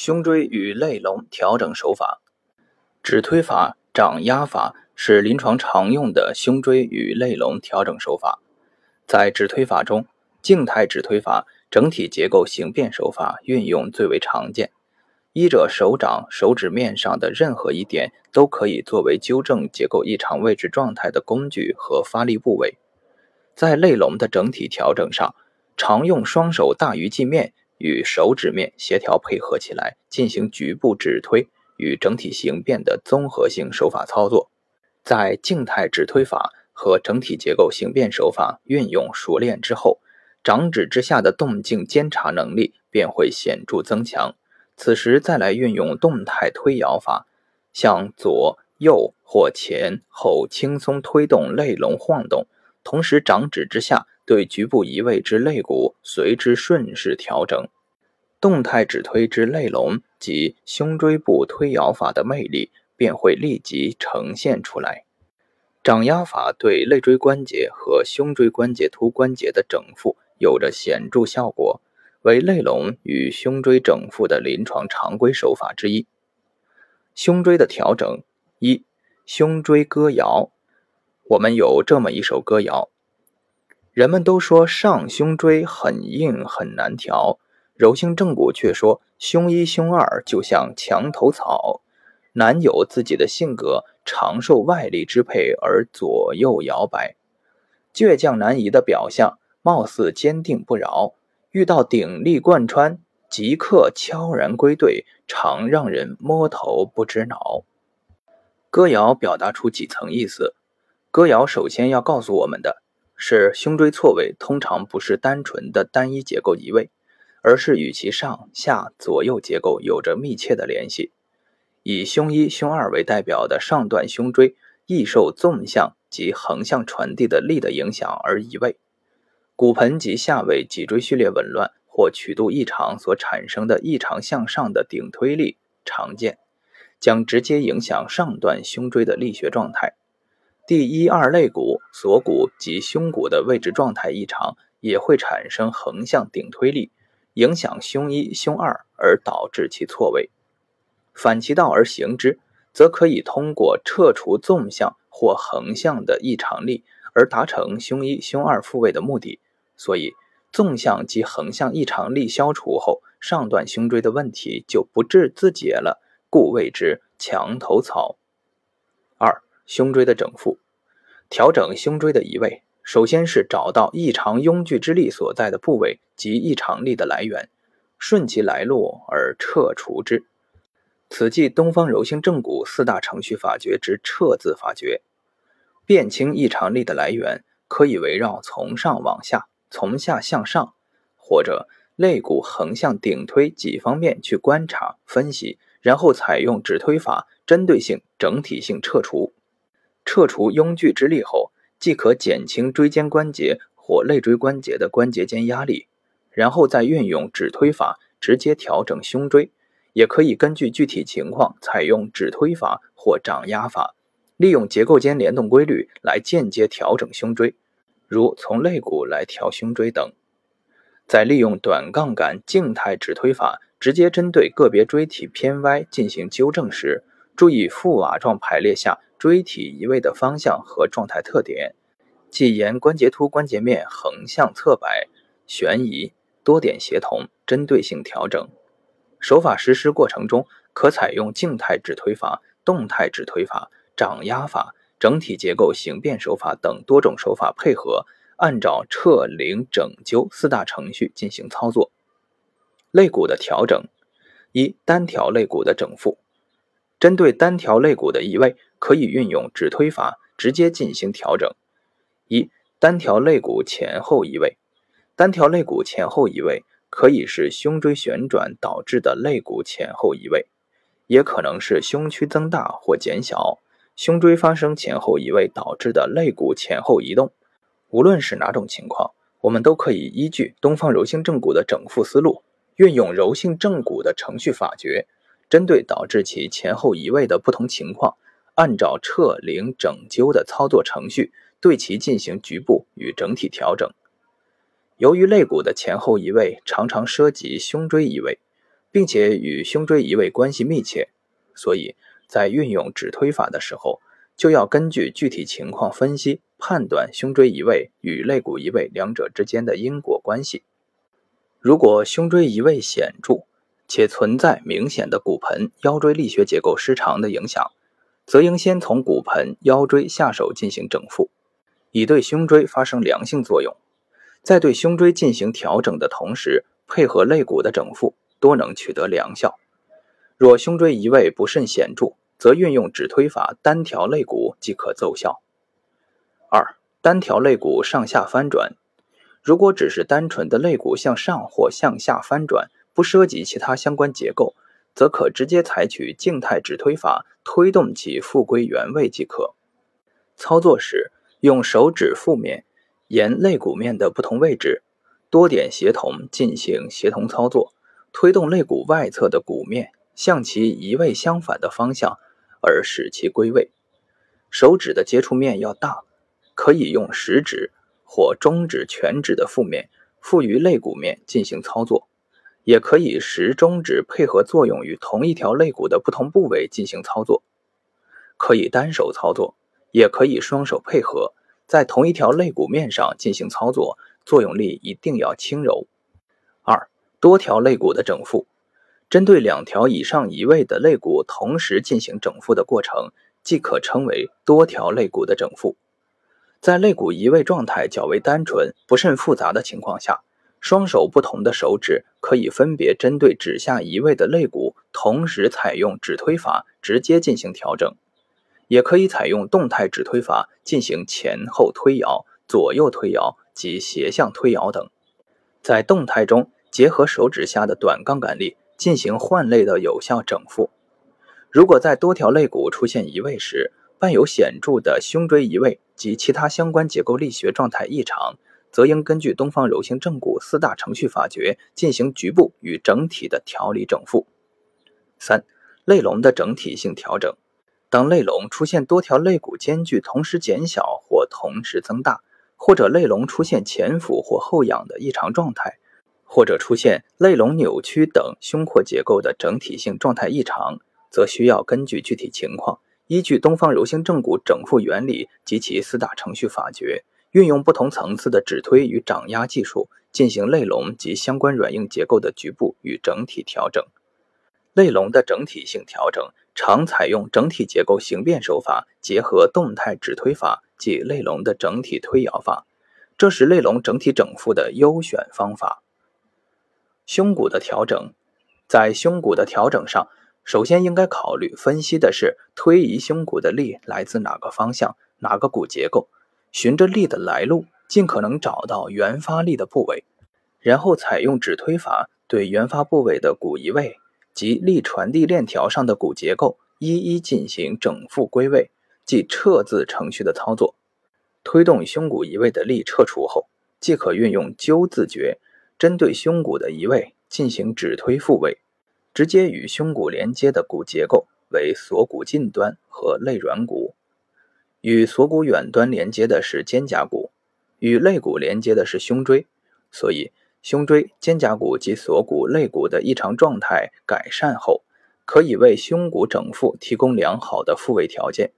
胸椎与肋龙调整手法，指推法、掌压法是临床常用的胸椎与肋龙调整手法。在指推法中，静态指推法整体结构形变手法运用最为常见。医者手掌、手指面上的任何一点都可以作为纠正结构异常位置状态的工具和发力部位。在肋龙的整体调整上，常用双手大于镜面。与手指面协调配合起来，进行局部指推与整体形变的综合性手法操作。在静态指推法和整体结构形变手法运用熟练之后，掌指之下的动静监察能力便会显著增强。此时再来运用动态推摇法，向左右或前后轻松推动肋龙晃动，同时掌指之下。对局部移位之肋骨随之顺势调整，动态指推之肋龙及胸椎部推摇法的魅力便会立即呈现出来。掌压法对肋椎关节和胸椎关节突关节的整复有着显著效果，为肋龙与胸椎整复的临床常规手法之一。胸椎的调整一，胸椎歌谣，我们有这么一首歌谣。人们都说上胸椎很硬很难调，柔性正骨却说胸一胸二就像墙头草，难有自己的性格，常受外力支配而左右摇摆。倔强难移的表象，貌似坚定不饶，遇到鼎力贯穿，即刻悄然归队，常让人摸头不知脑。歌谣表达出几层意思，歌谣首先要告诉我们的。是胸椎错位，通常不是单纯的单一结构移位，而是与其上下左右结构有着密切的联系。以胸一、胸二为代表的上段胸椎，易受纵向及横向传递的力的影响而移位。骨盆及下位脊椎序列紊乱或曲度异常所产生的异常向上的顶推力常见，将直接影响上段胸椎的力学状态。第一二肋骨、锁骨及胸骨的位置状态异常，也会产生横向顶推力，影响胸一、胸二，而导致其错位。反其道而行之，则可以通过撤除纵向或横向的异常力，而达成胸一、胸二复位的目的。所以，纵向及横向异常力消除后，上段胸椎的问题就不治自解了，故谓之墙头草。二。胸椎的整复，调整胸椎的移位，首先是找到异常拥聚之力所在的部位及异常力的来源，顺其来路而撤除之。此即东方柔性正骨四大程序法诀之撤字法诀。辨清异常力的来源，可以围绕从上往下、从下向上，或者肋骨横向顶推几方面去观察分析，然后采用指推法，针对性、整体性撤除。撤除拥聚之力后，即可减轻椎间关节或肋椎关节的关节间压力，然后再运用指推法直接调整胸椎。也可以根据具体情况采用指推法或掌压法，利用结构间联动规律来间接调整胸椎，如从肋骨来调胸椎等。在利用短杠杆静态指推法直接针对个别椎体偏歪进行纠正时，注意覆瓦状排列下。椎体移位的方向和状态特点，即沿关节突关节面横向侧摆、旋移，多点协同，针对性调整。手法实施过程中，可采用静态指推法、动态指推法、掌压法、整体结构形变手法等多种手法配合，按照撤、领、整、纠四大程序进行操作。肋骨的调整：一、单条肋骨的整复。针对单条肋骨的移位，可以运用指推法直接进行调整。一、单条肋骨前后移位。单条肋骨前后移位可以是胸椎旋转导致的肋骨前后移位，也可能是胸区增大或减小，胸椎发生前后移位导致的肋骨前后移动。无论是哪种情况，我们都可以依据东方柔性正骨的整复思路，运用柔性正骨的程序法诀。针对导致其前后移位的不同情况，按照撤、领、整、纠的操作程序，对其进行局部与整体调整。由于肋骨的前后移位常常涉及胸椎移位，并且与胸椎移位关系密切，所以在运用指推法的时候，就要根据具体情况分析判断胸椎移位与肋骨移位两者之间的因果关系。如果胸椎移位显著，且存在明显的骨盆腰椎力学结构失常的影响，则应先从骨盆腰椎下手进行整复，以对胸椎发生良性作用。在对胸椎进行调整的同时，配合肋骨的整复，多能取得良效。若胸椎移位不甚显著，则运用指推法单调肋骨即可奏效。二、单调肋骨上下翻转。如果只是单纯的肋骨向上或向下翻转，不涉及其他相关结构，则可直接采取静态指推法推动其复归原位即可。操作时，用手指腹面。沿肋骨面的不同位置，多点协同进行协同操作，推动肋骨外侧的骨面向其移位相反的方向，而使其归位。手指的接触面要大，可以用食指或中指、全指的腹面附于肋骨面进行操作，也可以食中指配合作用于同一条肋骨的不同部位进行操作。可以单手操作，也可以双手配合。在同一条肋骨面上进行操作，作用力一定要轻柔。二、多条肋骨的整复，针对两条以上移位的肋骨同时进行整复的过程，即可称为多条肋骨的整复。在肋骨移位状态较为单纯、不甚复杂的情况下，双手不同的手指可以分别针对指下移位的肋骨，同时采用指推法直接进行调整。也可以采用动态指推法进行前后推摇、左右推摇及斜向推摇等，在动态中结合手指下的短杠杆力进行换肋的有效整复。如果在多条肋骨出现移位时，伴有显著的胸椎移位及其他相关结构力学状态异常，则应根据东方柔性正骨四大程序法诀进行局部与整体的调理整复。三、肋龙的整体性调整。当肋龙出现多条肋骨间距同时减小或同时增大，或者肋龙出现前俯或后仰的异常状态，或者出现肋龙扭曲等胸廓结构的整体性状态异常，则需要根据具体情况，依据东方柔性正骨整复原理及其四大程序法诀，运用不同层次的指推与掌压技术，进行肋龙及相关软硬结构的局部与整体调整。肋龙的整体性调整。常采用整体结构形变手法，结合动态指推法及肋龙的整体推摇法，这是肋龙整体整复的优选方法。胸骨的调整，在胸骨的调整上，首先应该考虑分析的是推移胸骨的力来自哪个方向、哪个骨结构，循着力的来路，尽可能找到原发力的部位，然后采用指推法对原发部位的骨移位。及力传递链条上的骨结构一一进行整复归位，即撤字程序的操作。推动胸骨移位的力撤除后，即可运用纠字诀，针对胸骨的移位进行指推复位。直接与胸骨连接的骨结构为锁骨近端和肋软骨，与锁骨远端连接的是肩胛骨，与肋骨连接的是胸椎，所以。胸椎、肩胛骨及锁骨、肋骨的异常状态改善后，可以为胸骨整复提供良好的复位条件。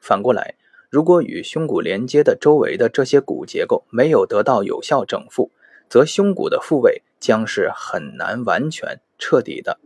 反过来，如果与胸骨连接的周围的这些骨结构没有得到有效整复，则胸骨的复位将是很难完全彻底的。